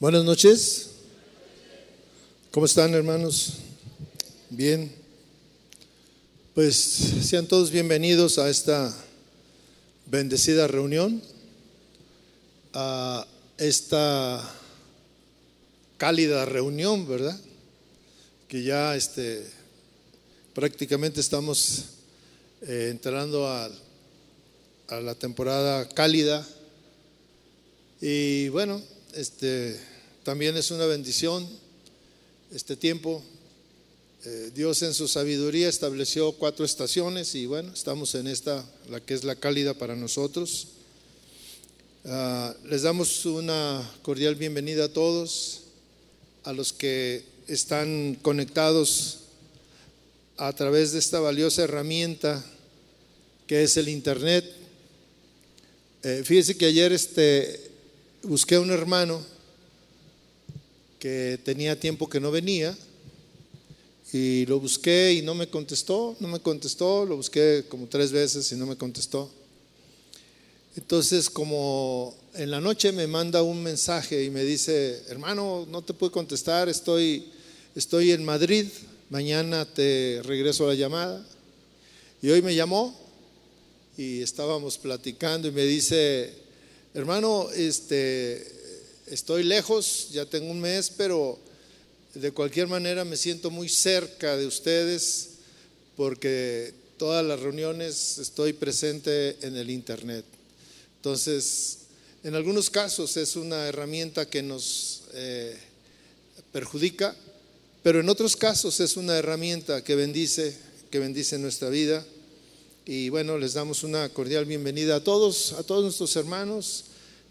Buenas noches. ¿Cómo están hermanos? Bien. Pues sean todos bienvenidos a esta bendecida reunión, a esta cálida reunión, ¿verdad? Que ya este, prácticamente estamos eh, entrando a, a la temporada cálida. Y bueno, este, también es una bendición este tiempo. Eh, Dios en su sabiduría estableció cuatro estaciones y bueno, estamos en esta, la que es la cálida para nosotros. Ah, les damos una cordial bienvenida a todos, a los que están conectados a través de esta valiosa herramienta que es el Internet. Eh, fíjese que ayer este, busqué a un hermano que tenía tiempo que no venía y lo busqué y no me contestó, no me contestó, lo busqué como tres veces y no me contestó. Entonces, como en la noche me manda un mensaje y me dice, hermano, no te puedo contestar, estoy, estoy en Madrid, mañana te regreso la llamada. Y hoy me llamó y estábamos platicando y me dice, hermano, este, estoy lejos, ya tengo un mes, pero de cualquier manera me siento muy cerca de ustedes porque todas las reuniones estoy presente en el Internet. Entonces, en algunos casos es una herramienta que nos eh, perjudica, pero en otros casos es una herramienta que bendice, que bendice nuestra vida. Y bueno, les damos una cordial bienvenida a todos, a todos nuestros hermanos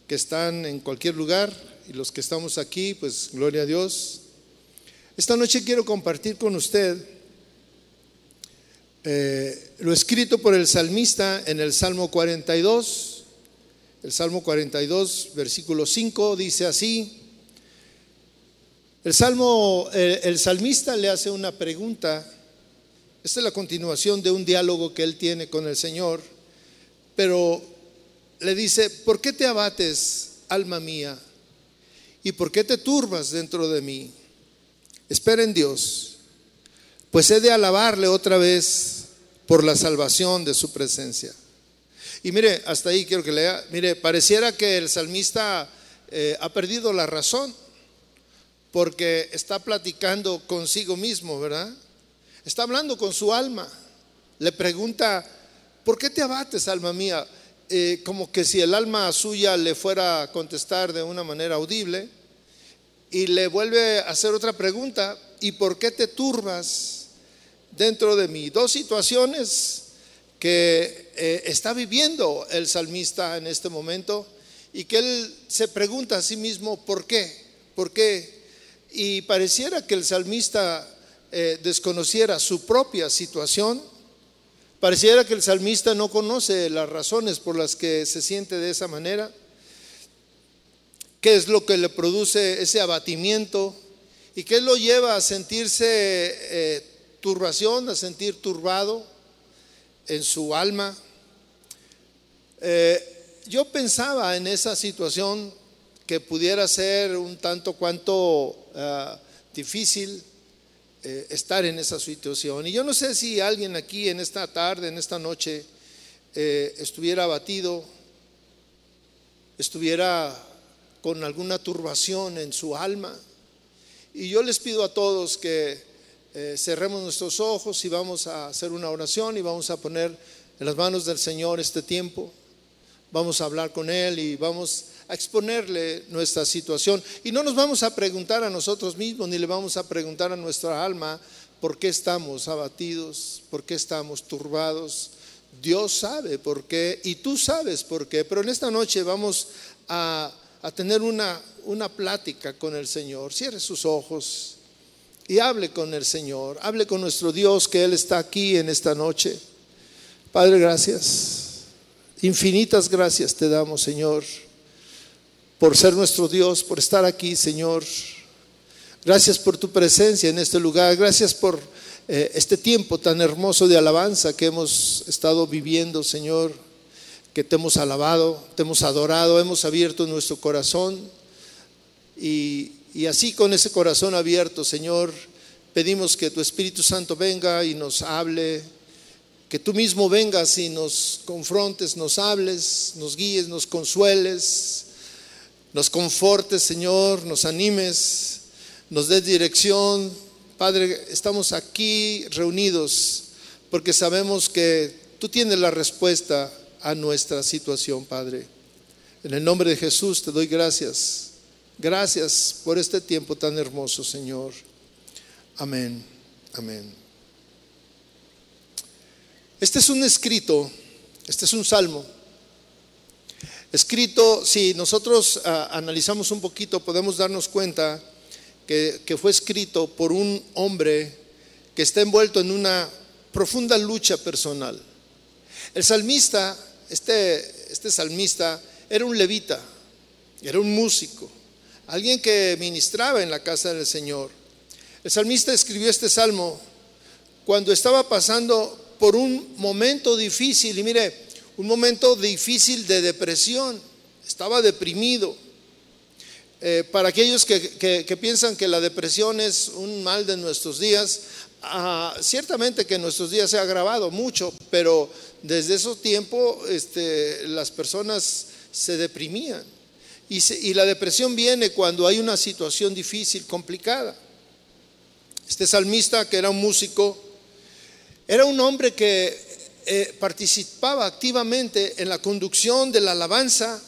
que están en cualquier lugar y los que estamos aquí, pues gloria a Dios. Esta noche quiero compartir con usted eh, lo escrito por el salmista en el Salmo 42. El Salmo 42, versículo 5, dice así. El, salmo, el salmista le hace una pregunta. Esta es la continuación de un diálogo que él tiene con el Señor. Pero le dice, ¿por qué te abates, alma mía? ¿Y por qué te turbas dentro de mí? Espera en Dios, pues he de alabarle otra vez por la salvación de su presencia. Y mire, hasta ahí quiero que lea, mire, pareciera que el salmista eh, ha perdido la razón, porque está platicando consigo mismo, ¿verdad? Está hablando con su alma. Le pregunta, ¿por qué te abates, alma mía? Eh, como que si el alma suya le fuera a contestar de una manera audible, y le vuelve a hacer otra pregunta, ¿y por qué te turbas dentro de mí? Dos situaciones que eh, está viviendo el salmista en este momento y que él se pregunta a sí mismo, ¿por qué? ¿Por qué? Y pareciera que el salmista eh, desconociera su propia situación Pareciera que el salmista no conoce las razones por las que se siente de esa manera. ¿Qué es lo que le produce ese abatimiento? ¿Y qué lo lleva a sentirse eh, turbación, a sentir turbado en su alma? Eh, yo pensaba en esa situación que pudiera ser un tanto cuanto ah, difícil eh, estar en esa situación. Y yo no sé si alguien aquí en esta tarde, en esta noche, eh, estuviera abatido, estuviera con alguna turbación en su alma. Y yo les pido a todos que eh, cerremos nuestros ojos y vamos a hacer una oración y vamos a poner en las manos del Señor este tiempo. Vamos a hablar con Él y vamos a exponerle nuestra situación. Y no nos vamos a preguntar a nosotros mismos, ni le vamos a preguntar a nuestra alma por qué estamos abatidos, por qué estamos turbados. Dios sabe por qué y tú sabes por qué. Pero en esta noche vamos a, tener una, una plática con el Señor. Cierre sus ojos y hable con el Señor. Hable con nuestro Dios que Él está aquí en esta noche. Padre, gracias. Infinitas gracias te damos, Señor por ser nuestro Dios, por estar aquí, Señor. Gracias por tu presencia en este lugar. Gracias por eh, este tiempo tan hermoso de alabanza que hemos estado viviendo, Señor. Que te hemos alabado, te hemos adorado, hemos abierto nuestro corazón Y, y así con ese corazón abierto, Señor, pedimos que tu Espíritu Santo venga y nos hable, que tú mismo vengas y nos confrontes, nos hables, nos guíes, nos consueles, nos confortes, Señor, nos animes, nos des dirección. Padre, estamos aquí reunidos porque sabemos que tú tienes la respuesta a nuestra situación, Padre. En el nombre de Jesús te doy gracias. Gracias por este tiempo tan hermoso, Señor. Amén. Amén. Este es un escrito, este es un salmo. Escrito, si nosotros ah, analizamos un poquito, podemos darnos cuenta que, que fue escrito por un hombre que está envuelto en una profunda lucha personal. El salmista, este, este salmista, era un levita, era un músico, alguien que ministraba en la casa del Señor. El salmista escribió este salmo cuando estaba pasando por un momento difícil, y mire, un momento difícil de depresión, estaba deprimido. Eh, para aquellos que, piensan que la depresión es un mal de nuestros días, ah, ciertamente que en nuestros días se ha agravado mucho, pero desde ese tiempo este, las personas se deprimían. Y, la depresión viene cuando hay una situación difícil, complicada. Este salmista, que era un músico, era un hombre que eh, participaba activamente en la conducción de la alabanza,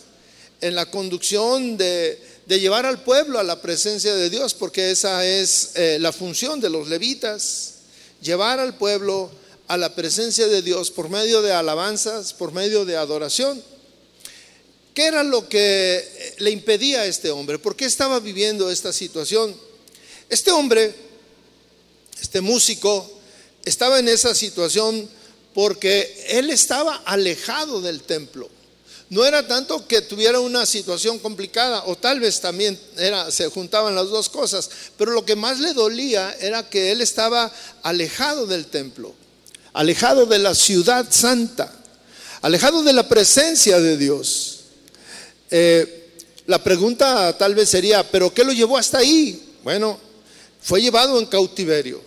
en la conducción de, llevar al pueblo a la presencia de Dios, porque esa es eh, la función de los levitas, llevar al pueblo a la presencia de Dios por medio de alabanzas, por medio de adoración. ¿Qué era lo que le impedía a este hombre? ¿Por qué estaba viviendo esta situación? Este hombre, este músico, estaba en esa situación porque él estaba alejado del templo. No era tanto que tuviera una situación complicada, o tal vez también era, se juntaban las dos cosas, pero lo que más le dolía era que él estaba alejado del templo, alejado de la ciudad santa, alejado de la presencia de Dios. Eh, la pregunta tal vez sería, ¿pero qué lo llevó hasta ahí? Bueno, fue llevado en cautiverio.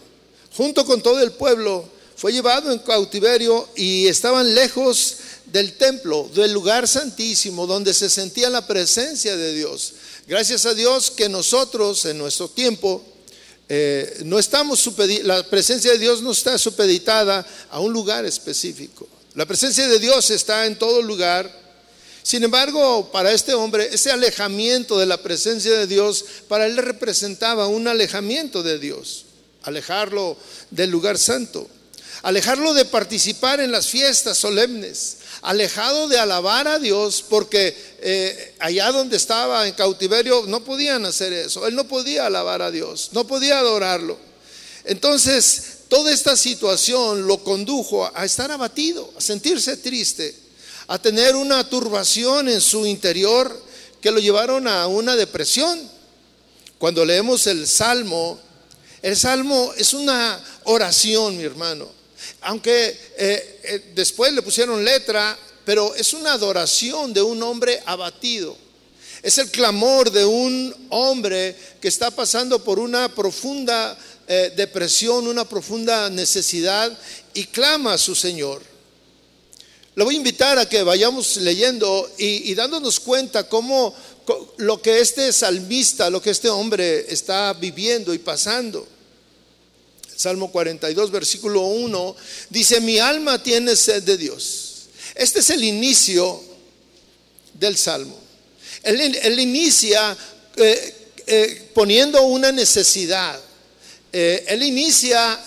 Junto con todo el pueblo, fue llevado en cautiverio y estaban lejos del templo, del lugar santísimo, donde se sentía la presencia de Dios. Gracias a Dios que nosotros en nuestro tiempo eh, no estamos la presencia de Dios no está supeditada a un lugar específico. La presencia de Dios está en todo lugar sin embargo, para este hombre, ese alejamiento de la presencia de Dios, para él representaba un alejamiento de Dios, alejarlo del lugar santo, alejarlo de participar en las fiestas solemnes, alejado de alabar a Dios, porque eh, allá donde estaba en cautiverio no podían hacer eso, él no podía alabar a Dios, no podía adorarlo. Entonces, toda esta situación lo condujo a estar abatido, a sentirse triste a tener una turbación en su interior que lo llevaron a una depresión. Cuando leemos el Salmo, el Salmo es una oración, mi hermano. Aunque eh, eh, después le pusieron letra, pero es una adoración de un hombre abatido. Es el clamor de un hombre que está pasando por una profunda eh, depresión, una profunda necesidad y clama a su Señor. Le voy a invitar a que vayamos leyendo y, dándonos cuenta cómo lo que este salmista, lo que este hombre está viviendo y pasando. Salmo 42, versículo 1, dice, mi alma tiene sed de Dios. Este es el inicio del Salmo. Él, inicia eh, eh, poniendo una necesidad. Eh, él inicia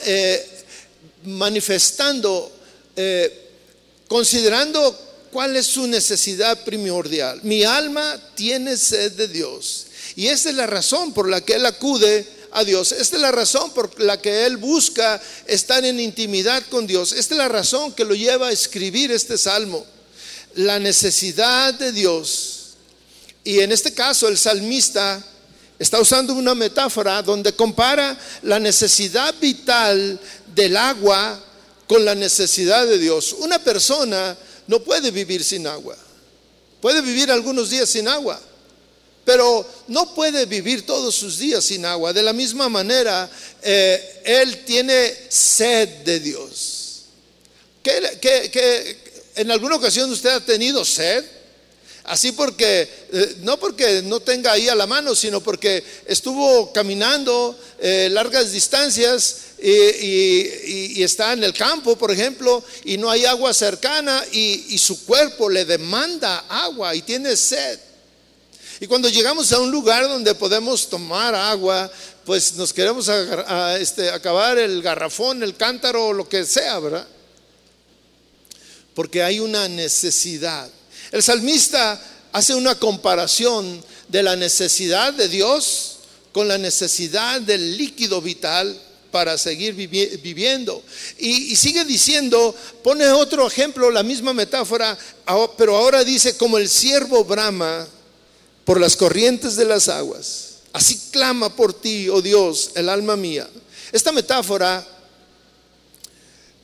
manifestando considerando cuál es su necesidad primordial. Mi alma tiene sed de Dios. Y esta es la razón por la que él acude a Dios. Esta es la razón por la que él busca estar en intimidad con Dios. Esta es la razón que lo lleva a escribir este salmo. La necesidad de Dios. Y en este caso el salmista está usando una metáfora donde compara la necesidad vital del agua con la necesidad de Dios. Una persona no puede vivir sin agua. Puede vivir algunos días sin agua, pero no puede vivir todos sus días sin agua. De la misma manera, eh, él tiene sed de Dios. ¿Qué, en alguna ocasión usted ha tenido sed? Así porque, eh, no porque no tenga ahí a la mano, sino porque estuvo caminando eh, largas distancias y, está en el campo, por ejemplo, y no hay agua cercana y su cuerpo le demanda agua y tiene sed. Y cuando llegamos a un lugar donde podemos tomar agua, pues nos queremos este, acabar el garrafón, el cántaro o lo que sea, ¿verdad? Porque hay una necesidad. El salmista hace una comparación de la necesidad de Dios con la necesidad del líquido vital para seguir viviendo. Y, sigue diciendo, pone otro ejemplo, la misma metáfora, pero ahora dice, como el siervo brama por las corrientes de las aguas. Así clama por ti, oh Dios, el alma mía. Esta metáfora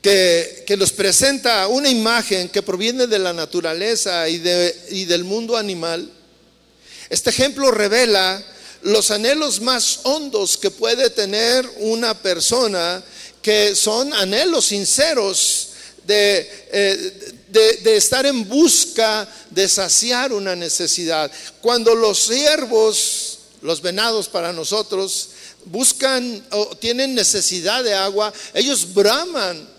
que, que, nos presenta una imagen que proviene de la naturaleza y, de, y del mundo animal, este ejemplo revela los anhelos más hondos que puede tener una persona, que son anhelos sinceros de, eh, de, estar en busca de saciar una necesidad. Cuando los siervos, los venados para nosotros, buscan o tienen necesidad de agua, ellos braman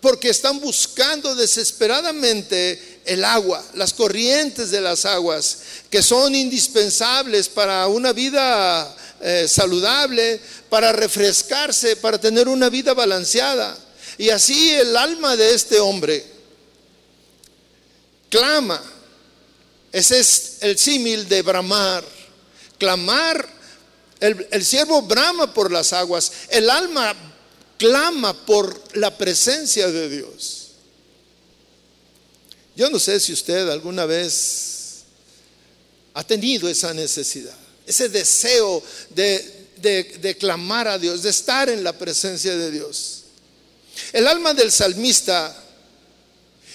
porque están buscando desesperadamente el agua, las corrientes de las aguas, que son indispensables para una vida eh, saludable, para refrescarse, para tener una vida balanceada. Y así el alma de este hombre clama. Ese es el símil de bramar. Clamar, el, el siervo brama por las aguas, el alma clama por la presencia de Dios. Yo no sé si usted alguna vez ha tenido esa necesidad, ese deseo de, de, de, clamar a Dios, de estar en la presencia de Dios. El alma del salmista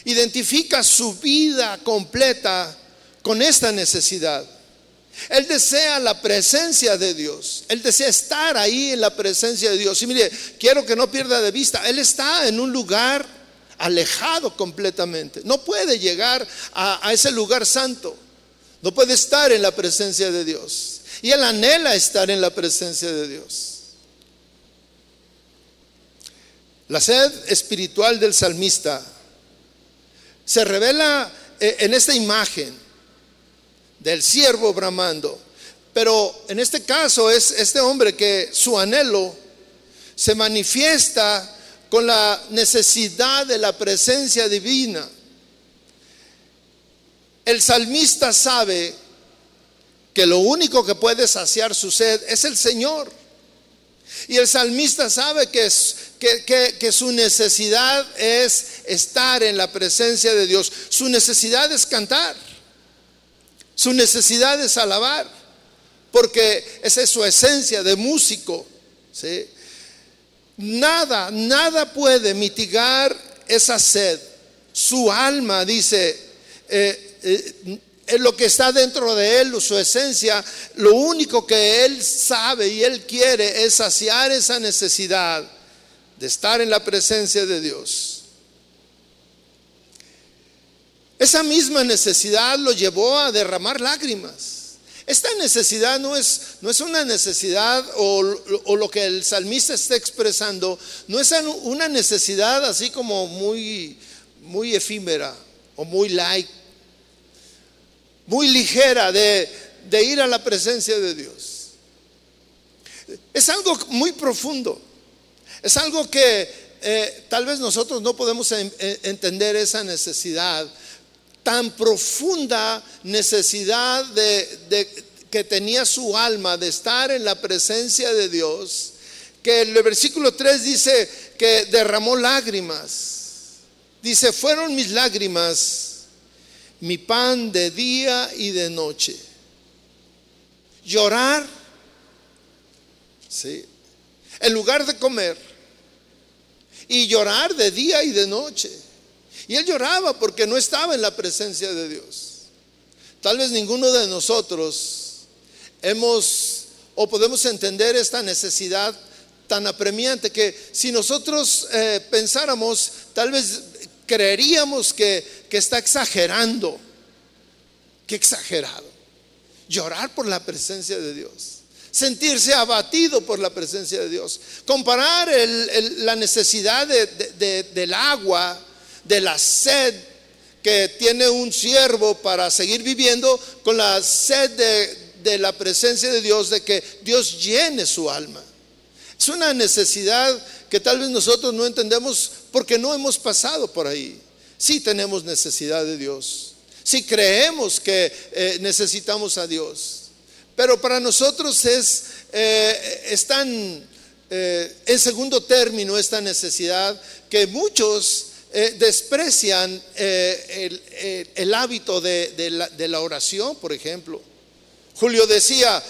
identifica su vida completa con esta necesidad. Él desea la presencia de Dios. Él desea estar ahí en la presencia de Dios. Y mire, quiero que no pierda de vista, Él está en un lugar alejado completamente. No puede llegar a, ese lugar santo. No puede estar en la presencia de Dios. Y Él anhela estar en la presencia de Dios. La sed espiritual del salmista se revela eh, en esta imagen del siervo bramando. Pero en este caso es este hombre que su anhelo se manifiesta con la necesidad de la presencia divina. El salmista sabe que lo único que puede saciar su sed es el Señor. Y el salmista sabe que, que, su necesidad es estar en la presencia de Dios. Su necesidad es cantar. Su necesidad es alabar. Porque esa es su esencia de músico. Nada, nada puede mitigar esa sed. Su alma, dice, eh, eh, lo que está dentro de él, su esencia, lo único que él sabe y él quiere es saciar esa necesidad de estar en la presencia de Dios. Esa misma necesidad lo llevó a derramar lágrimas. Esta necesidad no es, no es una necesidad o, o, lo que el salmista está expresando, no es una necesidad así como muy, muy efímera o muy light muy ligera de, ir a la presencia de Dios. Es algo muy profundo. Es algo que eh, tal vez nosotros no podemos entender esa necesidad, tan profunda necesidad de, que tenía su alma de estar en la presencia de Dios, que el versículo 3 dice que derramó lágrimas. Dice, fueron mis lágrimas mi pan de día y de noche. Llorar, ¿sí? En lugar de comer. Y llorar de día y de noche. Y él lloraba porque no estaba en la presencia de Dios. Tal vez ninguno de nosotros hemos o podemos entender esta necesidad tan apremiante que si nosotros eh, pensáramos, tal vez creeríamos que, que está exagerando. Qué exagerado. Llorar por la presencia de Dios sentirse abatido por la presencia de Dios. Comparar la necesidad del agua, de la sed que tiene un siervo para seguir viviendo con la sed de la presencia de Dios, de que Dios llene su alma. Es una necesidad que tal vez nosotros no entendemos porque no hemos pasado por ahí. Sí tenemos necesidad de Dios. Sí creemos que eh, necesitamos a Dios. Pero para nosotros es, eh, tan eh, en segundo término esta necesidad que muchos desprecian el, hábito de, la, de, la, oración, por ejemplo. Julio decía,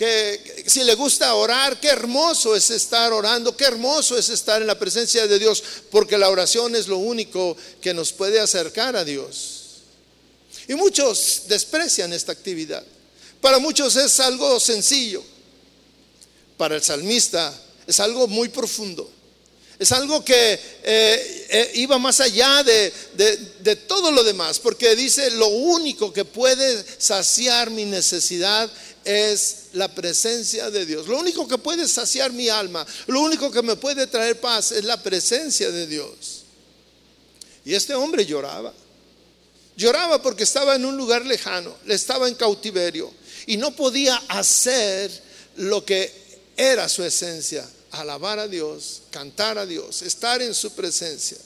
que si le gusta orar, qué hermoso es estar orando, qué hermoso es estar en la presencia de Dios, porque la oración es lo único que nos puede acercar a Dios. Y muchos desprecian esta actividad. Para muchos es algo sencillo. Para el salmista es algo muy profundo. Es algo que eh, eh, iba más allá de, de, todo lo demás, porque dice, lo único que puede saciar mi necesidad es la presencia de Dios. Lo único que puede saciar mi alma, lo único que me puede traer paz es la presencia de Dios. Y este hombre lloraba. Lloraba porque estaba en un lugar lejano, le estaba en cautiverio y no podía hacer lo que era su esencia, alabar a Dios, cantar a Dios, estar en su presencia.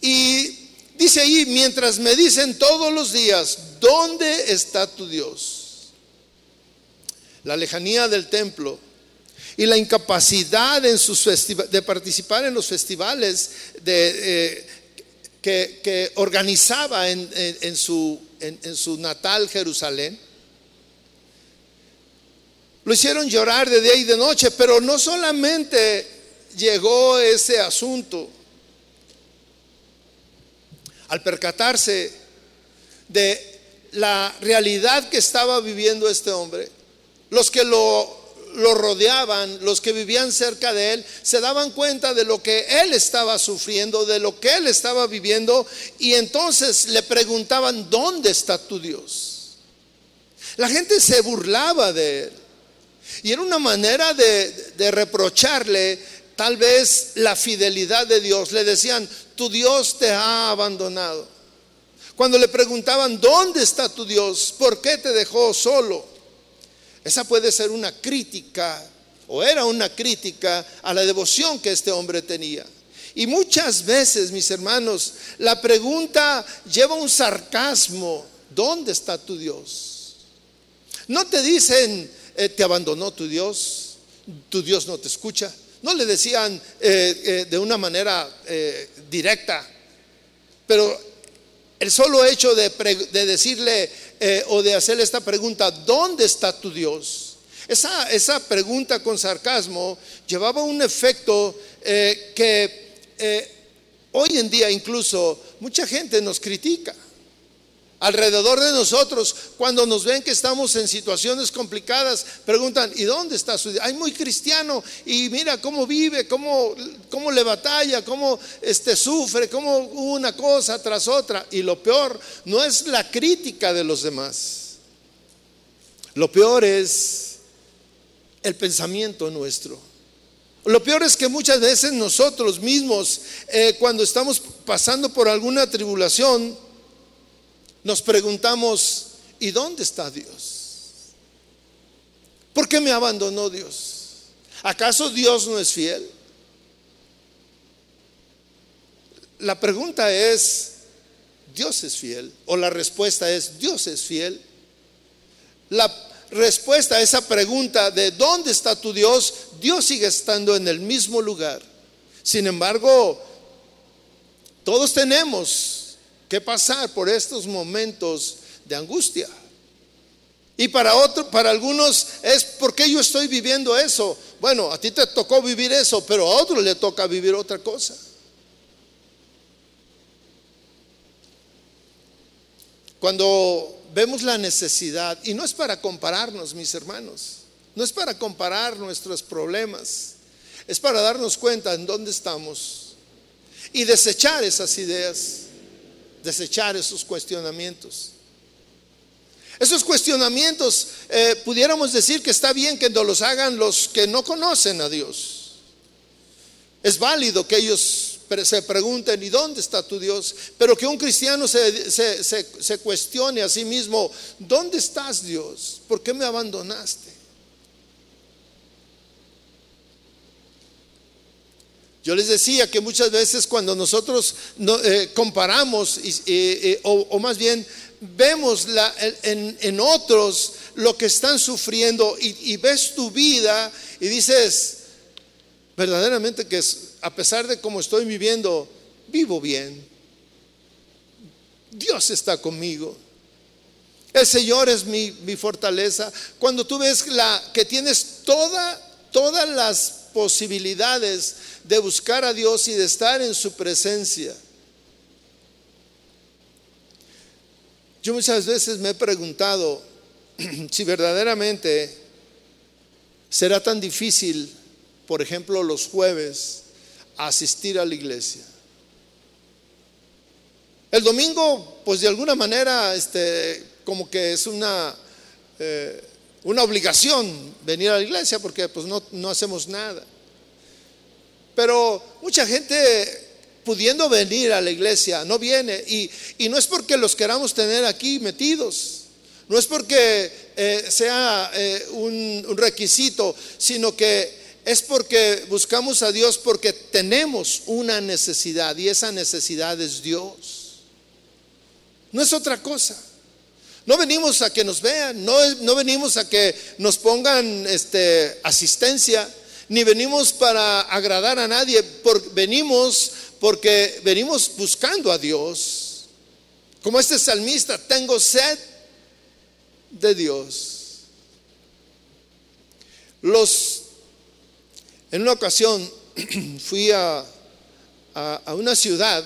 Y dice ahí, mientras me dicen todos los días, ¿dónde está tu Dios? la lejanía del templo y la incapacidad en sus de participar en los festivales eh, que, organizaba en su natal Jerusalén. Lo hicieron llorar de día y de noche, pero no solamente llegó ese asunto. Al percatarse de la realidad que estaba viviendo este hombre, los que lo, rodeaban, los que vivían cerca de él, se daban cuenta de lo que él estaba sufriendo, de lo que él estaba viviendo, y entonces le preguntaban, ¿dónde está tu Dios? La gente se burlaba de él. Y era una manera de, de reprocharle tal vez la fidelidad de Dios. Le decían, tu Dios te ha abandonado. Cuando le preguntaban, ¿dónde está tu Dios? ¿Por qué te dejó solo? Esa puede ser una crítica, o era una crítica a la devoción que este hombre tenía. Y muchas veces, mis hermanos, la pregunta lleva un sarcasmo. ¿Dónde está tu Dios? No te dicen, te abandonó tu Dios, tu Dios no te escucha. No le decían eh, eh, de una manera directa, pero el solo hecho de, decirle eh, o de hacerle esta pregunta, ¿dónde está tu Dios? Esa, esa pregunta con sarcasmo llevaba un efecto eh, que eh, hoy en día incluso mucha gente nos critica alrededor de nosotros, cuando nos ven que estamos en situaciones complicadas, preguntan, ¿y dónde está su Dios? Hay muy cristiano y mira cómo vive, cómo, cómo le batalla, cómo este, sufre, cómo una cosa tras otra. Y lo peor no es la crítica de los demás. Lo peor es el pensamiento nuestro. Lo peor es que muchas veces nosotros mismos, eh, cuando estamos pasando por alguna tribulación, nos preguntamos, ¿y dónde está Dios? ¿Por qué me abandonó Dios? ¿Acaso Dios no es fiel? La pregunta es, ¿Dios es fiel? O la respuesta es, Dios es fiel. La respuesta a esa pregunta de ¿dónde está tu Dios? Dios sigue estando en el mismo lugar. Sin embargo, todos tenemos que pasar por estos momentos de angustia. Y para otros, para algunos es porque yo estoy viviendo eso. Bueno, a ti te tocó vivir eso, pero a otro le toca vivir otra cosa. Cuando vemos la necesidad, y no es para compararnos, mis hermanos, no es para comparar nuestros problemas, es para darnos cuenta en dónde estamos y desechar esas ideas, desechar esos cuestionamientos. Esos cuestionamientos eh, pudiéramos decir que está bien que nos los hagan los que no conocen a Dios. Es válido que ellos se pregunten, ¿y dónde está tu Dios? Pero que un cristiano se, se, cuestione a sí mismo, ¿dónde estás Dios? ¿Por qué me abandonaste? Yo les decía que muchas veces cuando nosotros eh, comparamos, o, más bien vemos la, en, en, otros lo que están sufriendo y, ves tu vida y dices, verdaderamente que a pesar de cómo estoy viviendo, vivo bien. Dios está conmigo. El Señor es mi, mi fortaleza. Cuando tú ves la, que tienes toda, todas las posibilidades de buscar a Dios y de estar en su presencia. Yo muchas veces me he preguntado si verdaderamente será tan difícil por ejemplo, los jueves, asistir a la iglesia. El domingo, pues de alguna manera, este, como que es una, eh, una obligación venir a la iglesia porque pues no, no hacemos nada. Pero mucha gente pudiendo venir a la iglesia no viene y, y no es porque los queramos tener aquí metidos, no es porque eh, sea eh, un, requisito, sino que es porque buscamos a Dios porque tenemos una necesidad y esa necesidad es Dios. No es otra cosa. No venimos a que nos vean, no, no venimos a que nos pongan este, asistencia, ni venimos para agradar a nadie, venimos porque venimos buscando a Dios. Como este salmista, tengo sed de Dios. Los en una ocasión fui a, una ciudad,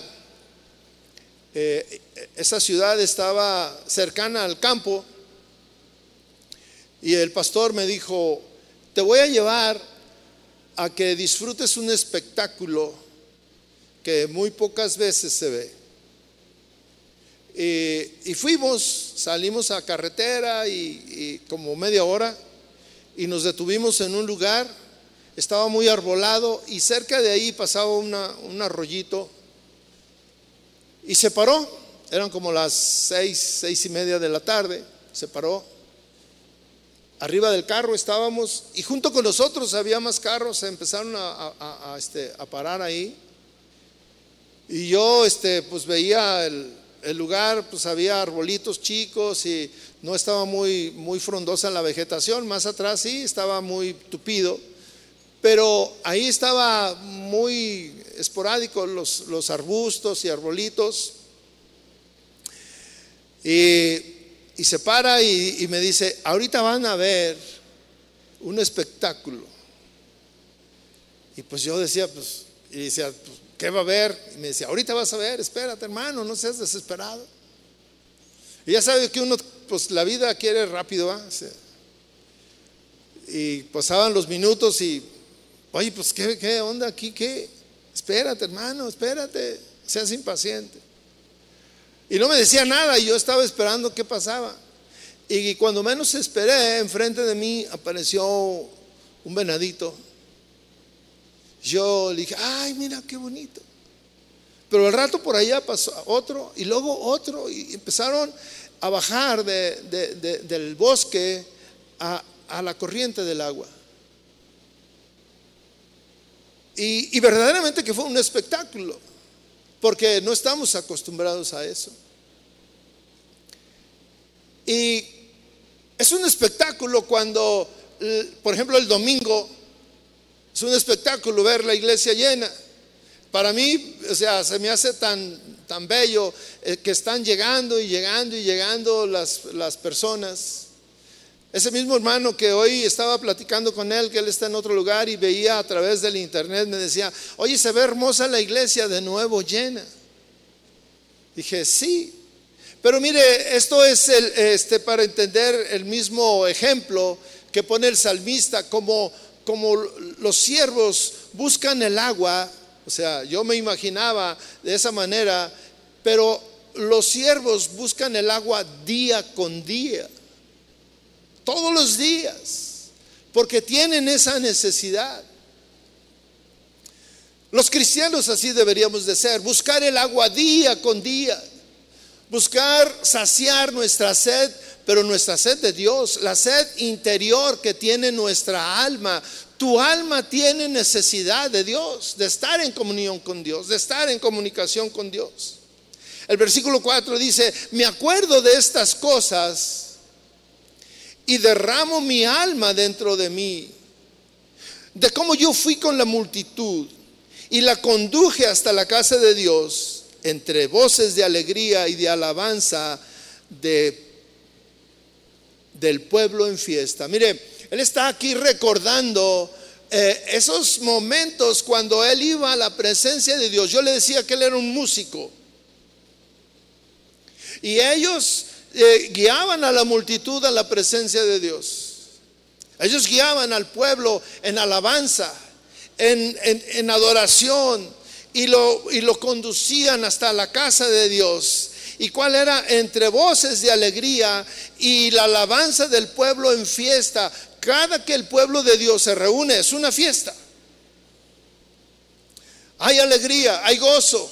eh, esa ciudad estaba cercana al campo y el pastor me dijo, te voy a llevar a que disfrutes un espectáculo que muy pocas veces se ve. Y, fuimos, salimos a carretera y como media hora y nos detuvimos en un lugar estaba muy arbolado y cerca de ahí pasaba un arroyito y se paró, eran como las seis, seis y media de la tarde, se paró. Arriba del carro estábamos y junto con nosotros había más carros, se empezaron a, este, a parar ahí. Y yo este, pues veía el, el, lugar, pues había arbolitos chicos y no estaba muy, muy frondosa la vegetación, más atrás sí, estaba muy tupido pero ahí estaba muy esporádico los, los arbustos y arbolitos. Y, se para y, me dice, ahorita van a ver un espectáculo. Y pues yo decía, pues, y decía, pues, ¿qué va a ver? Y me decía, ahorita vas a ver, espérate hermano, no seas desesperado. Y ya sabe que uno, pues la vida quiere rápido, ¿ah? y pasaban los minutos y Oye, pues ¿qué, onda aquí? ¿Qué? Espérate, hermano, espérate, seas impaciente. Y no me decía nada y yo estaba esperando qué pasaba. Y cuando menos esperé, enfrente de mí apareció un venadito. Yo le dije, ay, mira qué bonito. Pero al rato por allá pasó otro y luego otro y empezaron a bajar del bosque a la corriente del agua. Y, verdaderamente que fue un espectáculo, porque no estamos acostumbrados a eso. Y es un espectáculo cuando, por ejemplo, el domingo, es un espectáculo ver la iglesia llena. Para mí, o sea, se me hace tan, tan bello eh, que están llegando y llegando y llegando las, las personas. Ese mismo hermano que hoy estaba platicando con él, que él está en otro lugar y veía a través del internet, me decía, oye, se ve hermosa la iglesia de nuevo llena. Dije, sí, Pero mire, esto es el, este, para entender el mismo ejemplo que pone el salmista, como, como los siervos buscan el agua, o sea, yo me imaginaba de esa manera, pero los siervos buscan el agua día con día, todos los días, porque tienen esa necesidad. Los cristianos así deberíamos de ser, buscar el agua día con día, buscar saciar nuestra sed, pero nuestra sed de Dios, la sed interior que tiene nuestra alma. Tu alma tiene necesidad de Dios, de estar en comunión con Dios, de estar en comunicación con Dios. El versículo 4 dice, me acuerdo de estas cosas y derramo mi alma dentro de mí, de cómo yo fui con la multitud y la conduje hasta la casa de Dios entre voces de alegría y de alabanza de, del pueblo en fiesta. Mire, él está aquí recordando eh, esos momentos cuando él iba a la presencia de Dios. Yo le decía que él era un músico. Y ellos eh, guiaban a la multitud a la presencia de Dios. Ellos guiaban al pueblo en alabanza en, adoración y lo, y lo conducían hasta la casa de Dios. ¿Y cuál era? Entre voces de alegría y la alabanza del pueblo en fiesta. Cada que el pueblo de Dios se reúne es una fiesta. Hay alegría, hay gozo.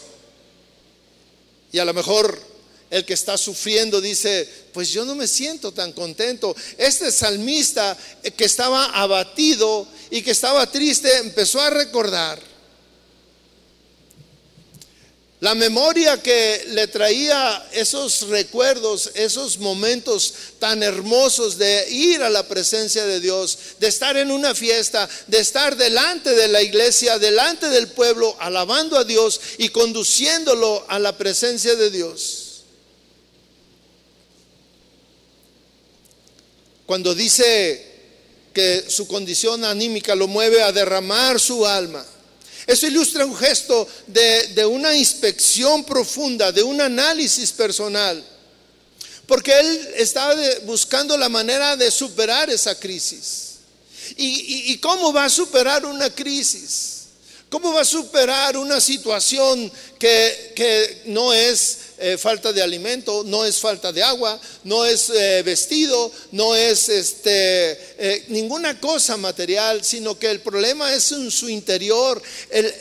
Y a lo mejor el que está sufriendo dice, pues yo no me siento tan contento. Este salmista que estaba abatido y que estaba triste, empezó a recordar la memoria que le traía esos recuerdos, esos momentos tan hermosos de ir a la presencia de Dios, de estar en una fiesta, de estar delante de la iglesia, delante del pueblo, alabando a Dios y conduciéndolo a la presencia de Dios. Cuando dice que su condición anímica lo mueve a derramar su alma. Eso ilustra un gesto de, una inspección profunda, de un análisis personal, porque él estaba buscando la manera de superar esa crisis. ¿Y, y cómo va a superar una crisis? ¿Cómo va a superar una situación que, que no es eh, falta de alimento, no es falta de agua, no es eh, vestido, no es este, eh, ninguna cosa material, sino que el problema es en su interior,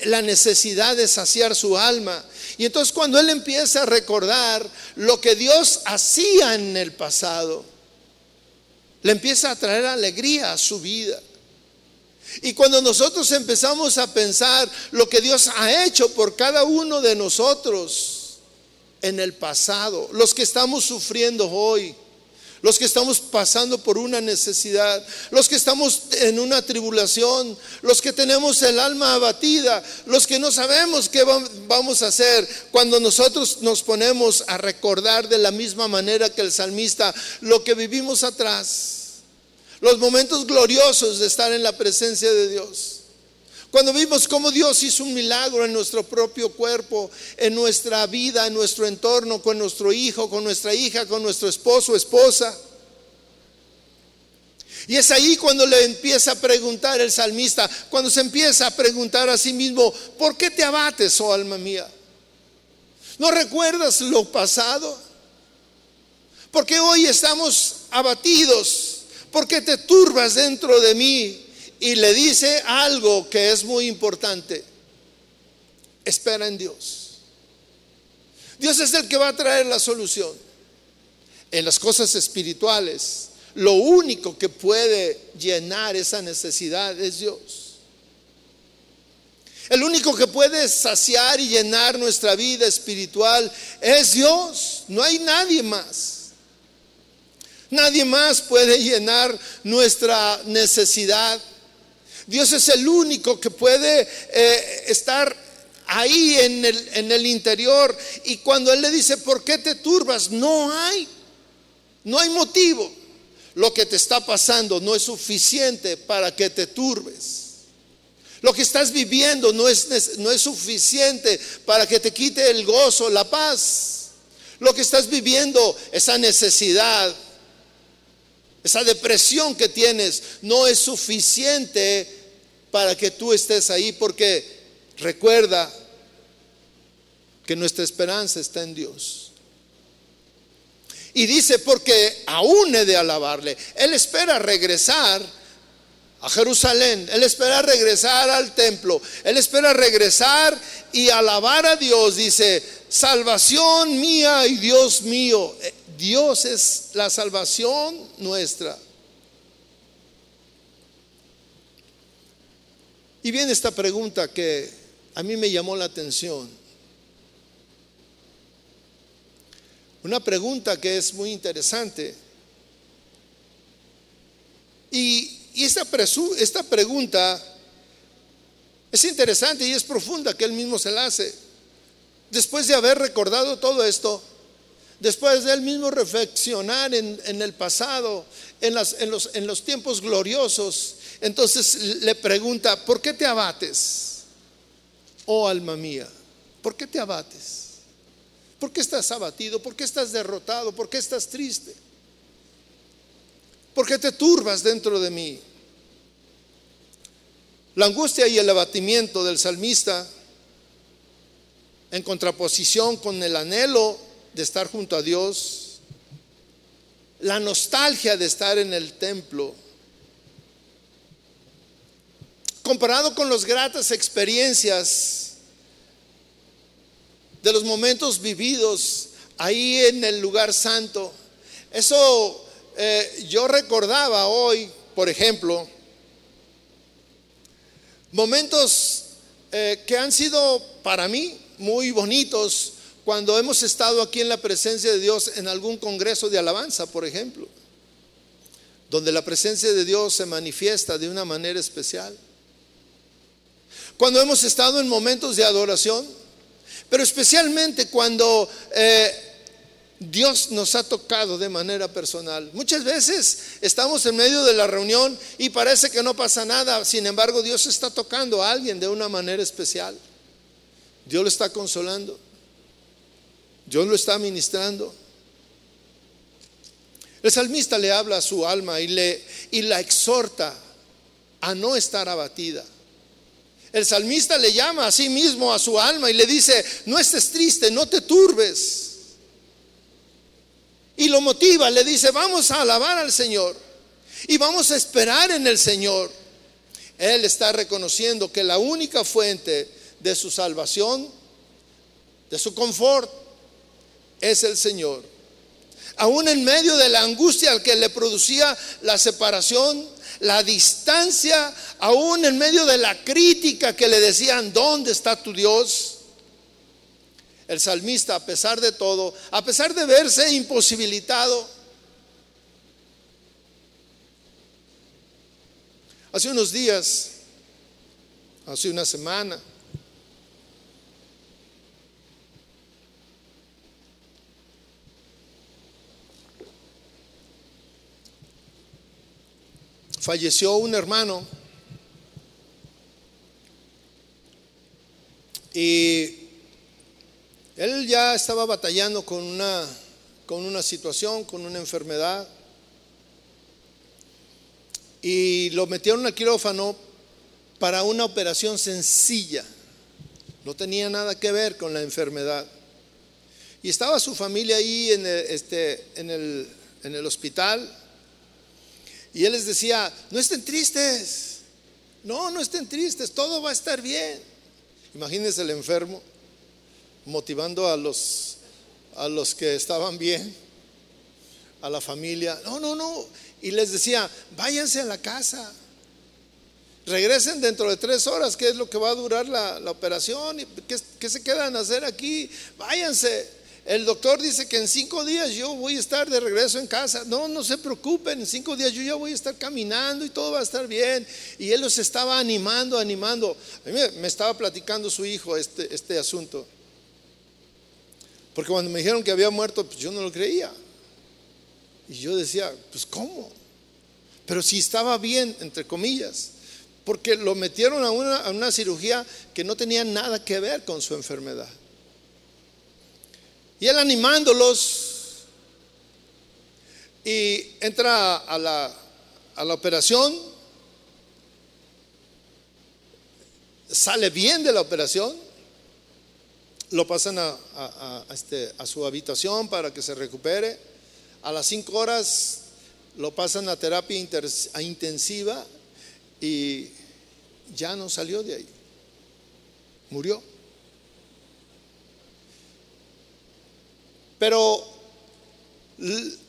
la necesidad de saciar su alma. Y entonces cuando él empieza a recordar lo que Dios hacía en el pasado, le empieza a traer alegría a su vida. Y cuando nosotros empezamos a pensar lo que Dios ha hecho por cada uno de nosotros, en el pasado, los que estamos sufriendo hoy, los que estamos pasando por una necesidad, los que estamos en una tribulación, los que tenemos el alma abatida, los que no sabemos qué vamos a hacer, cuando nosotros nos ponemos a recordar de la misma manera que el salmista lo que vivimos atrás, los momentos gloriosos de estar en la presencia de Dios. Cuando vimos cómo Dios hizo un milagro en nuestro propio cuerpo, en nuestra vida, en nuestro entorno, con nuestro hijo, con nuestra hija, con nuestro esposo, esposa. Y es ahí cuando le empieza a preguntar el salmista, cuando se empieza a preguntar a sí mismo, ¿por qué te abates, oh alma mía? ¿No recuerdas lo pasado? ¿Por qué hoy estamos abatidos? ¿Por qué te turbas dentro de mí? Y le dice algo que es muy importante. Espera en Dios. Dios es el que va a traer la solución. En las cosas espirituales, lo único que puede llenar esa necesidad es Dios. El único que puede saciar y llenar nuestra vida espiritual es Dios. No hay nadie más. Nadie más puede llenar nuestra necesidad Dios es el único que puede eh, estar ahí en el, en el interior. Y cuando Él le dice, ¿por qué te turbas? No hay, no hay motivo. Lo que te está pasando no es suficiente para que te turbes. Lo que estás viviendo no es, no es suficiente para que te quite el gozo, la paz. lo que estás viviendo, esa necesidad, esa depresión que tienes, no es suficiente para que tú estés ahí, porque recuerda que nuestra esperanza está en Dios. Y dice, porque aún he de alabarle. Él espera regresar a Jerusalén. Él espera regresar al templo. Él espera regresar y alabar a Dios. Dice, salvación mía y Dios mío. Eh, Dios es la salvación nuestra. Y viene esta pregunta que a mí me llamó la atención. Una pregunta que es muy interesante. Y, esta, pregunta es interesante y es profunda que él mismo se la hace. Después de haber recordado todo esto, después de él mismo reflexionar en, el pasado, en, los, en los tiempos gloriosos, entonces le pregunta, ¿por qué te abates? Oh alma mía, ¿por qué te abates? ¿Por qué estás abatido? ¿Por qué estás derrotado? ¿Por qué estás triste? ¿Por qué te turbas dentro de mí? La angustia y el abatimiento del salmista en contraposición con el anhelo de estar junto a Dios, la nostalgia de estar en el templo, comparado con las gratas experiencias de los momentos vividos ahí en el lugar santo. Eso eh, yo recordaba hoy, por ejemplo, momentos eh, que han sido para mí muy bonitos cuando hemos estado aquí en la presencia de Dios en algún congreso de alabanza, por ejemplo, donde la presencia de Dios se manifiesta de una manera especial. Cuando hemos estado en momentos de adoración, pero especialmente cuando eh, Dios nos ha tocado de manera personal. Muchas veces estamos en medio de la reunión y parece que no pasa nada, sin embargo Dios está tocando a alguien de una manera especial. Dios lo está consolando, Dios lo está ministrando. El salmista le habla a su alma y, le, y la exhorta a no estar abatida. El salmista le llama a sí mismo a su alma y le dice, no estés triste, no te turbes. Y lo motiva, le dice, vamos a alabar al Señor y vamos a esperar en el Señor. Él está reconociendo que la única fuente de su salvación, de su confort, es el Señor. Aún en medio de la angustia que le producía la separación, la distancia, aún en medio de la crítica que le decían, ¿dónde está tu Dios? El salmista, a pesar de todo, a pesar de verse imposibilitado, hace unos días, hace una semana, falleció un hermano y él ya estaba batallando con una, con una situación, con una enfermedad y lo metieron al quirófano para una operación sencilla. No tenía nada que ver con la enfermedad. Y estaba su familia ahí en este, en el, en el hospital y él les decía, no estén tristes, no, no estén tristes, todo va a estar bien. Imagínense el enfermo motivando a los, a los que estaban bien, a la familia, no, no, no. Y les decía, váyanse a la casa, regresen dentro de tres horas, que es lo que va a durar la, operación, y ¿qué, ¿qué se quedan a hacer aquí? Váyanse. El doctor dice que en cinco días yo voy a estar de regreso en casa. No, no se preocupen, en cinco días yo ya voy a estar caminando y todo va a estar bien. Y él los estaba animando, animando. A mí me, estaba platicando su hijo este, este asunto. Porque cuando me dijeron que había muerto, pues yo no lo creía. Y yo decía, pues ¿cómo? Pero si estaba bien, entre comillas, porque lo metieron a una, a una cirugía que no tenía nada que ver con su enfermedad. Y él animándolos. Y entra a la, a la operación, sale bien de la operación, lo pasan a, este, a su habitación para que se recupere, a las cinco horas lo pasan a terapia intensiva y ya no salió de ahí, murió. Pero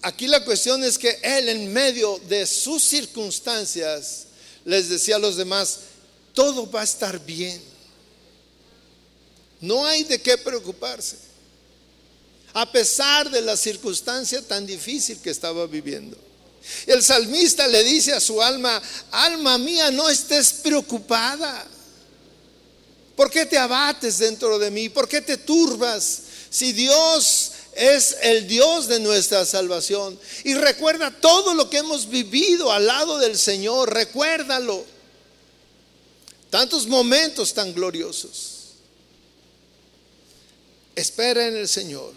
aquí la cuestión es que él en medio de sus circunstancias les decía a los demás, todo va a estar bien. No hay de qué preocuparse. A pesar de la circunstancia tan difícil que estaba viviendo. El salmista le dice a su alma, alma mía, no estés preocupada. ¿Por qué te abates dentro de mí? ¿Por qué te turbas? Si Dios es el Dios de nuestra salvación. Y recuerda todo lo que hemos vivido al lado del Señor, recuérdalo. Tantos momentos tan gloriosos. Espera en el Señor.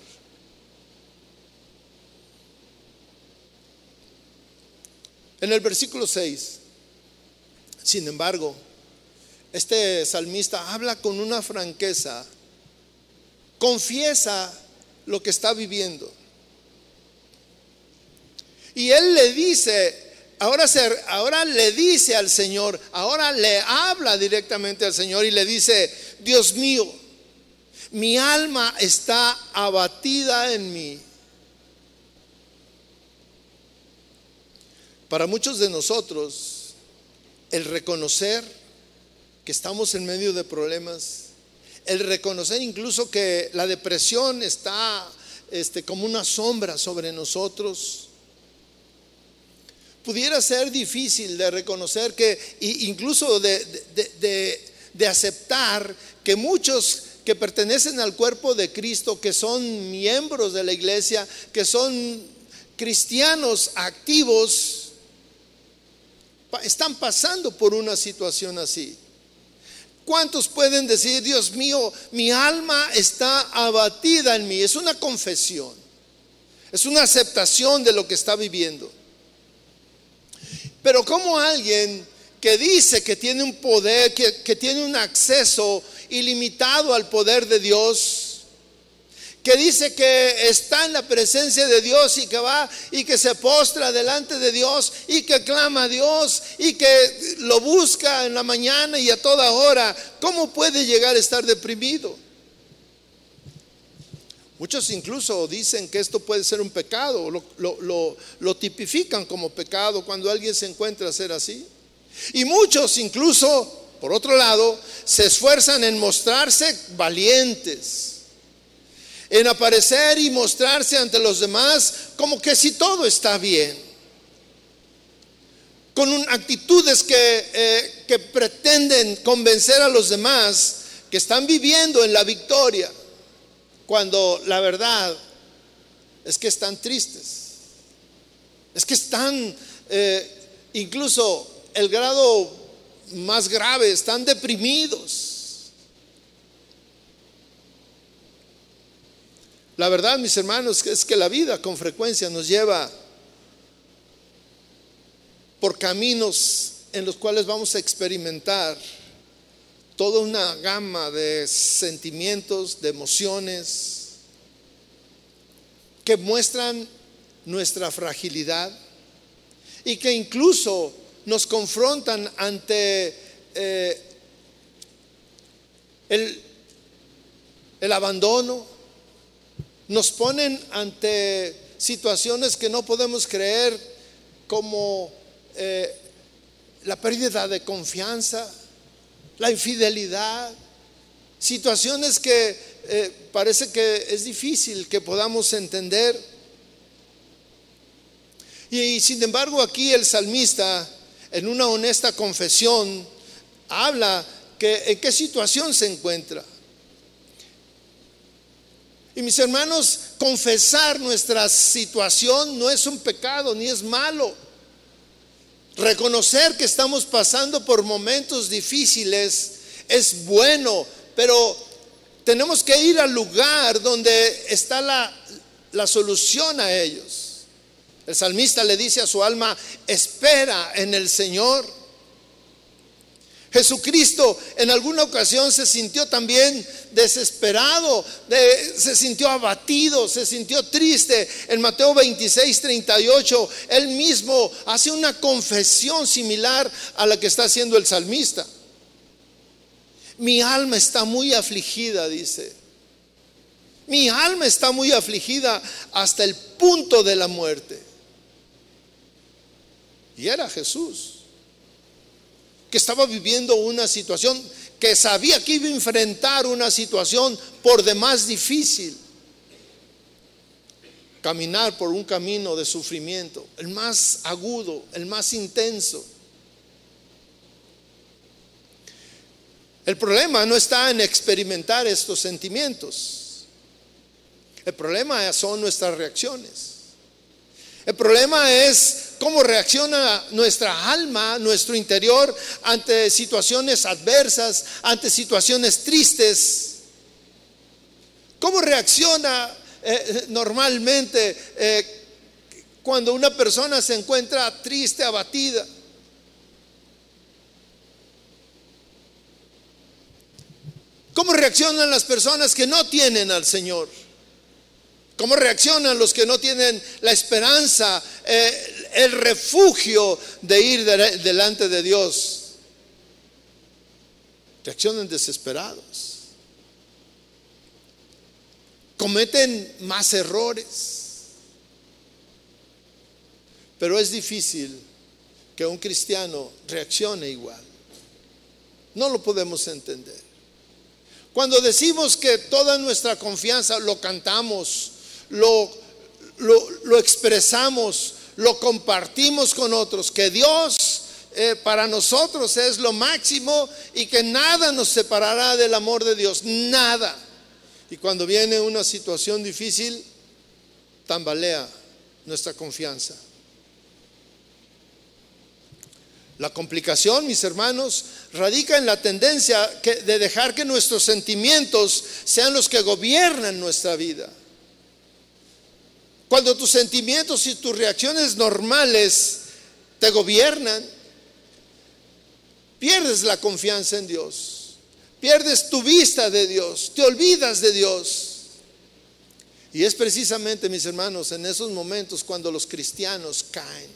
En el versículo 6, sin embargo, este salmista habla con una franqueza, confiesa lo que está viviendo. Y él le dice, ahora, ahora le dice al Señor, ahora le habla directamente al Señor y le dice, Dios mío, mi alma está abatida en mí. Para muchos de nosotros, el reconocer que estamos en medio de problemas, el reconocer incluso que la depresión está este, como una sombra sobre nosotros. Pudiera ser difícil de reconocer que, incluso de, de aceptar que muchos que pertenecen al cuerpo de Cristo, que son miembros de la iglesia, que son cristianos activos, están pasando por una situación así. ¿Cuántos pueden decir, Dios mío, mi alma está abatida en mí? Es una confesión, es una aceptación de lo que está viviendo. Pero como alguien que dice que tiene un poder, que, que tiene un acceso ilimitado al poder de Dios, que dice que está en la presencia de Dios y que va y que se postra delante de Dios y que clama a Dios y que lo busca en la mañana y a toda hora, ¿cómo puede llegar a estar deprimido? Muchos incluso dicen que esto puede ser un pecado, lo, lo tipifican como pecado cuando alguien se encuentra a ser así. Y muchos incluso, por otro lado, se esfuerzan en mostrarse valientes en aparecer y mostrarse ante los demás como que si todo está bien, con actitudes que, eh, que pretenden convencer a los demás que están viviendo en la victoria, cuando la verdad es que están tristes, es que están eh, incluso el grado más grave, están deprimidos La verdad, mis hermanos, es que la vida con frecuencia nos lleva por caminos en los cuales vamos a experimentar toda una gama de sentimientos, de emociones, que muestran nuestra fragilidad y que incluso nos confrontan ante eh, el, el abandono, nos ponen ante situaciones que no podemos creer como eh, la pérdida de confianza, la infidelidad, situaciones que eh, parece que es difícil que podamos entender. y sin embargo aquí el salmista, en una honesta confesión, habla que en qué situación se encuentra. Y mis hermanos, confesar nuestra situación no es un pecado ni es malo. Reconocer que estamos pasando por momentos difíciles es bueno, pero Tenemos que ir al lugar donde está la, la solución a ellos. El salmista le dice a su alma, espera en el Señor. Jesucristo en alguna ocasión se sintió también desesperado, se sintió abatido, se sintió triste. En Mateo 26, 38, él mismo hace una confesión similar a la que está haciendo el salmista. Mi alma está muy afligida, dice. Mi alma está muy afligida hasta el punto de la muerte. Y era Jesús que estaba viviendo una situación, que sabía que iba a enfrentar una situación por demás difícil. Caminar por un camino de sufrimiento, el más agudo, el más intenso. El problema no está en experimentar estos sentimientos. El problema son nuestras reacciones. El problema es cómo reacciona nuestra alma, nuestro interior ante situaciones adversas, ante situaciones tristes. ¿Cómo reacciona eh, normalmente eh, cuando una persona se encuentra triste, abatida? ¿Cómo reaccionan las personas que no tienen al Señor? ¿Cómo reaccionan los que no tienen la esperanza, eh, el refugio de ir delante de Dios? Reaccionan desesperados. Cometen más errores. Pero es difícil que un cristiano reaccione igual. No lo podemos entender. Cuando decimos que toda nuestra confianza lo cantamos, lo, lo, expresamos, lo compartimos con otros, que Dios eh, para nosotros es lo máximo y que nada nos separará del amor de Dios, nada. Y cuando viene una situación difícil, tambalea nuestra confianza. La complicación, mis hermanos, radica en la tendencia de dejar que nuestros sentimientos sean los que gobiernan nuestra vida. Cuando tus sentimientos y tus reacciones normales te gobiernan, pierdes la confianza en Dios, pierdes tu vista de Dios, te olvidas de Dios. Y es precisamente, mis hermanos, en esos momentos cuando los cristianos caen,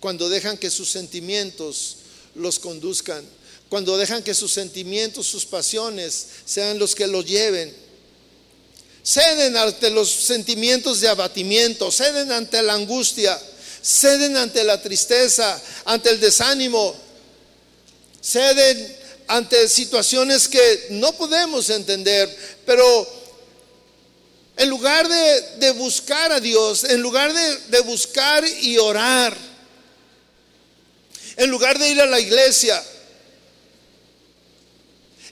cuando dejan que sus sentimientos los conduzcan, cuando dejan que sus sentimientos, sus pasiones sean los que los lleven ceden ante los sentimientos de abatimiento, ceden ante la angustia, ceden ante la tristeza, ante el desánimo, ceden ante situaciones que no podemos entender, pero en lugar de, buscar a Dios, en lugar de, de buscar y orar, en lugar de ir a la iglesia,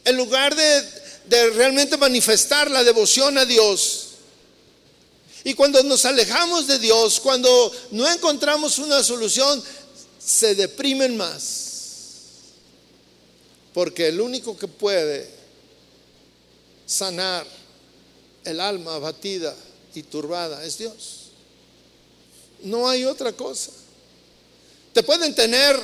en lugar de de realmente manifestar la devoción a Dios. Y cuando nos alejamos de Dios, cuando no encontramos una solución, se deprimen más. Porque el único que puede sanar el alma abatida y turbada es Dios. No hay otra cosa. Te pueden tener,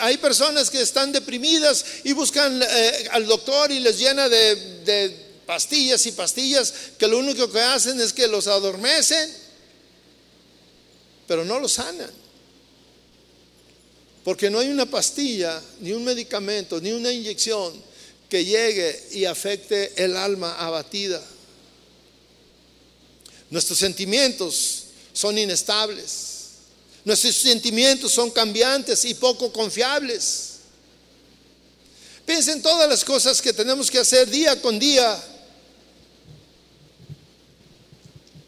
hay personas que están deprimidas y buscan eh, al doctor y les llena de, pastillas y pastillas que lo único que hacen es que los adormecen, pero no los sanan. Porque no hay una pastilla, ni un medicamento, ni una inyección que llegue y afecte el alma abatida. Nuestros sentimientos son inestables. Nuestros sentimientos son cambiantes y poco confiables. Piensen todas las cosas que tenemos que hacer día con día.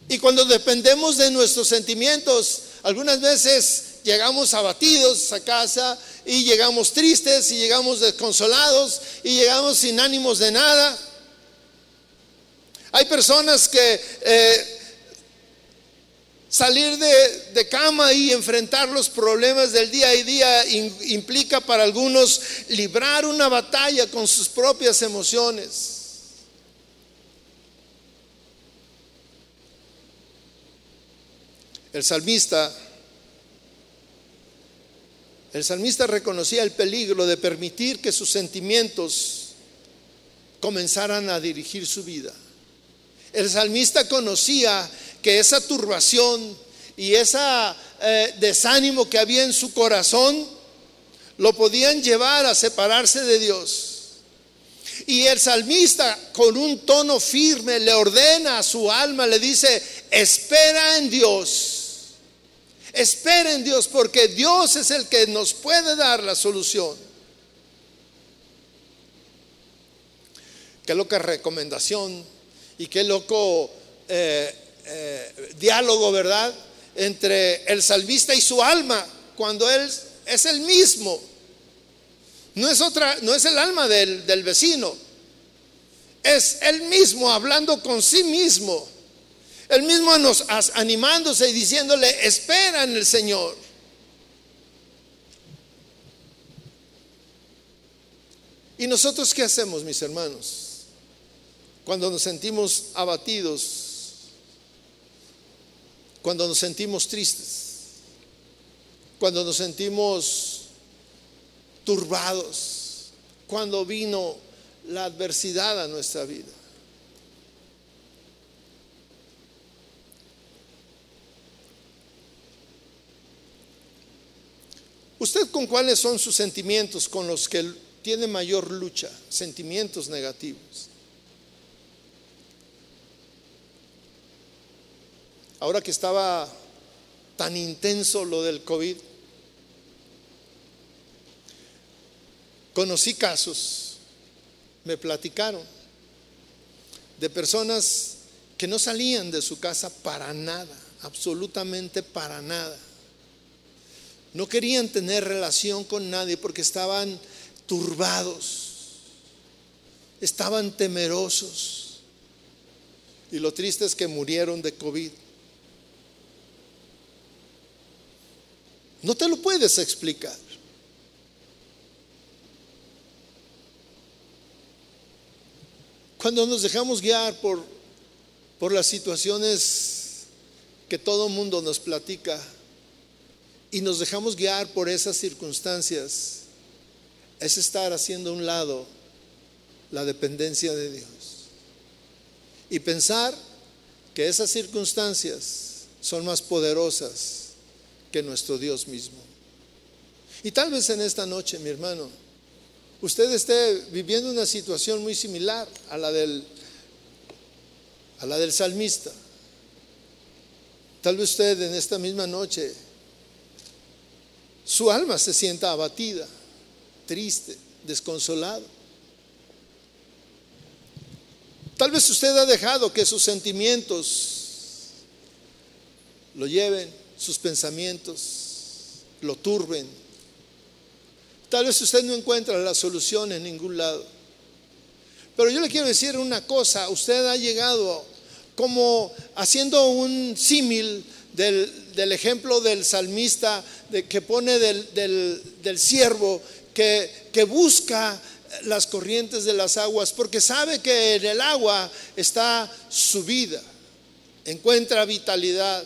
Y cuando dependemos de nuestros sentimientos, algunas veces llegamos abatidos a casa y llegamos tristes y llegamos desconsolados y llegamos sin ánimos de nada. Hay personas que eh, Salir de, de, cama y enfrentar los problemas del día a día implica para algunos librar una batalla con sus propias emociones. El salmista, el salmista reconocía el peligro de permitir que sus sentimientos comenzaran a dirigir su vida. El salmista conocía que esa turbación y ese eh, desánimo que había en su corazón lo podían llevar a separarse de Dios. Y el salmista con un tono firme le ordena a su alma, le dice, espera en Dios Espera en Dios porque Dios es el que nos puede dar la solución. Qué loca recomendación y qué loco eh, eh, diálogo, ¿verdad? Entre el salvista y su alma, cuando él es el mismo. No es otra, no es el alma del, del vecino. Es él mismo hablando con sí mismo. El mismo nos animándose y diciéndole, espera en el Señor. ¿Y nosotros qué hacemos, mis hermanos? Cuando nos sentimos abatidos, cuando nos sentimos tristes, cuando nos sentimos turbados, cuando vino la adversidad a nuestra vida. ¿Usted con cuáles son sus sentimientos con los que tiene mayor lucha? Sentimientos negativos. Ahora que estaba tan intenso lo del COVID, conocí casos, me platicaron, de personas que no salían de su casa para nada, absolutamente para nada no querían tener relación con nadie porque estaban turbados, estaban temerosos. Y lo triste es que murieron de COVID. No te lo puedes explicar. Cuando nos dejamos guiar por, por las situaciones que todo mundo nos platica, y nos dejamos guiar por esas circunstancias, es estar haciendo a un lado la dependencia de Dios. Y pensar que esas circunstancias son más poderosas que nuestro Dios mismo. Y tal vez en esta noche, mi hermano, usted esté viviendo una situación muy similar a la del, a la del salmista. Tal vez usted en esta misma noche su alma se sienta abatida, triste, desconsolado. Tal vez usted ha dejado que sus sentimientos lo lleven, sus pensamientos lo turben. Tal vez usted no encuentra la solución en ningún lado. Pero yo le quiero decir una cosa, usted ha llegado como haciendo un símil del, ejemplo del salmista de, que pone del, del, siervo que, que busca las corrientes de las aguas, porque sabe que en el agua está su vida, encuentra vitalidad,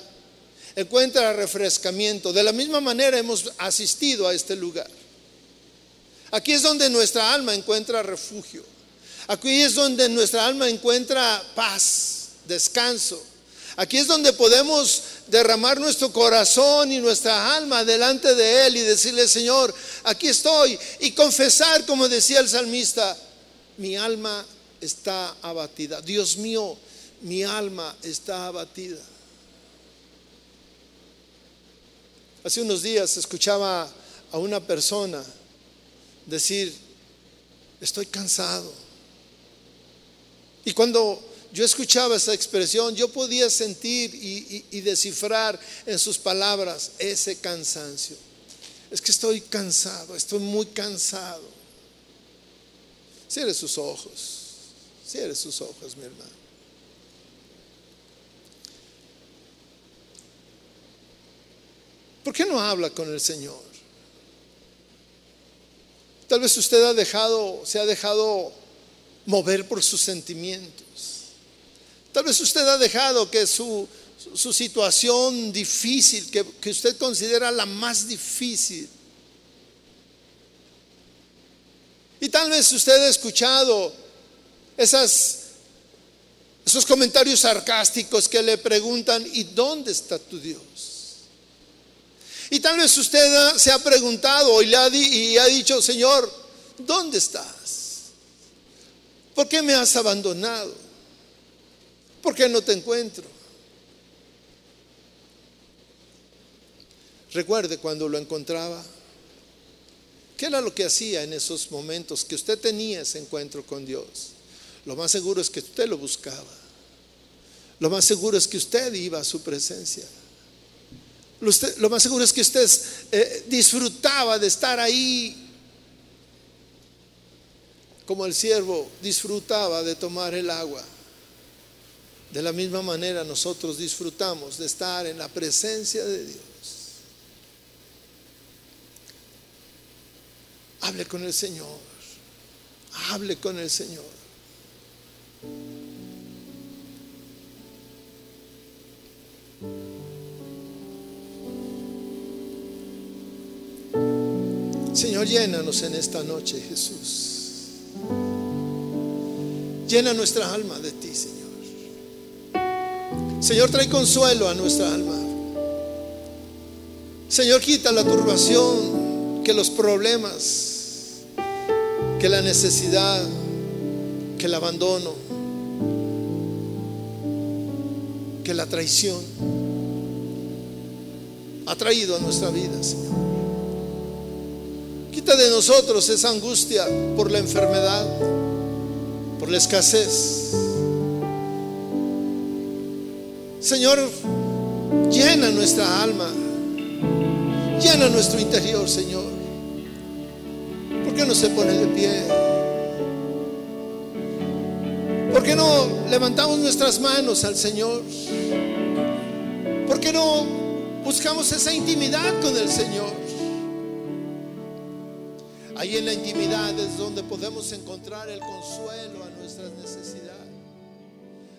encuentra refrescamiento. De la misma manera hemos asistido a este lugar. Aquí es donde nuestra alma encuentra refugio. Aquí es donde nuestra alma encuentra paz, descanso. Aquí es donde podemos derramar nuestro corazón y nuestra alma delante de Él y decirle, Señor, aquí estoy. Y confesar, como decía el salmista, mi alma está abatida. Dios mío, mi alma está abatida. Hace unos días escuchaba a una persona decir, estoy cansado. Y cuando yo escuchaba esa expresión, yo podía sentir y, descifrar en sus palabras ese cansancio. Es que estoy cansado, estoy muy cansado. Cierre sus ojos, cierre sus ojos, mi hermano. ¿Por qué no habla con el Señor? Tal vez usted ha dejado, se ha dejado mover por sus sentimientos. Tal vez usted ha dejado que su su situación difícil, que, que usted considera la más difícil. Y tal vez usted ha escuchado esas, esos comentarios sarcásticos que le preguntan, ¿y dónde está tu Dios? Y tal vez usted se ha preguntado y, le ha, y ha dicho, Señor, ¿dónde estás? ¿Por qué me has abandonado? ¿Por qué no te encuentro? Recuerde cuando lo encontraba. ¿Qué era lo que hacía en esos momentos que usted tenía ese encuentro con Dios? Lo más seguro es que usted lo buscaba. Lo más seguro es que usted iba a su presencia. Lo, más seguro es que usted eh, disfrutaba de estar ahí como el siervo disfrutaba de tomar el agua. De la misma manera nosotros disfrutamos de estar en la presencia de Dios. Hable con el Señor. Hable con el Señor. Señor, llénanos en esta noche, Jesús. Llena nuestra alma de ti, Señor. Señor, trae consuelo a nuestra alma. Señor, quita la turbación, que los problemas, que la necesidad, que el abandono, que la traición ha traído a nuestra vida, Señor. Quita de nosotros esa angustia por la enfermedad, por la escasez. Señor, llena nuestra alma, llena nuestro interior, Señor qué no se pone de pie? ¿Por qué no levantamos nuestras manos al Señor? ¿Por qué no buscamos esa intimidad con el Señor? Ahí en la intimidad es donde podemos encontrar el consuelo a nuestras necesidades.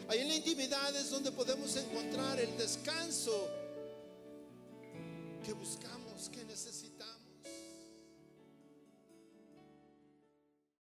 Ahí en la intimidad es donde podemos encontrar el descanso que buscamos.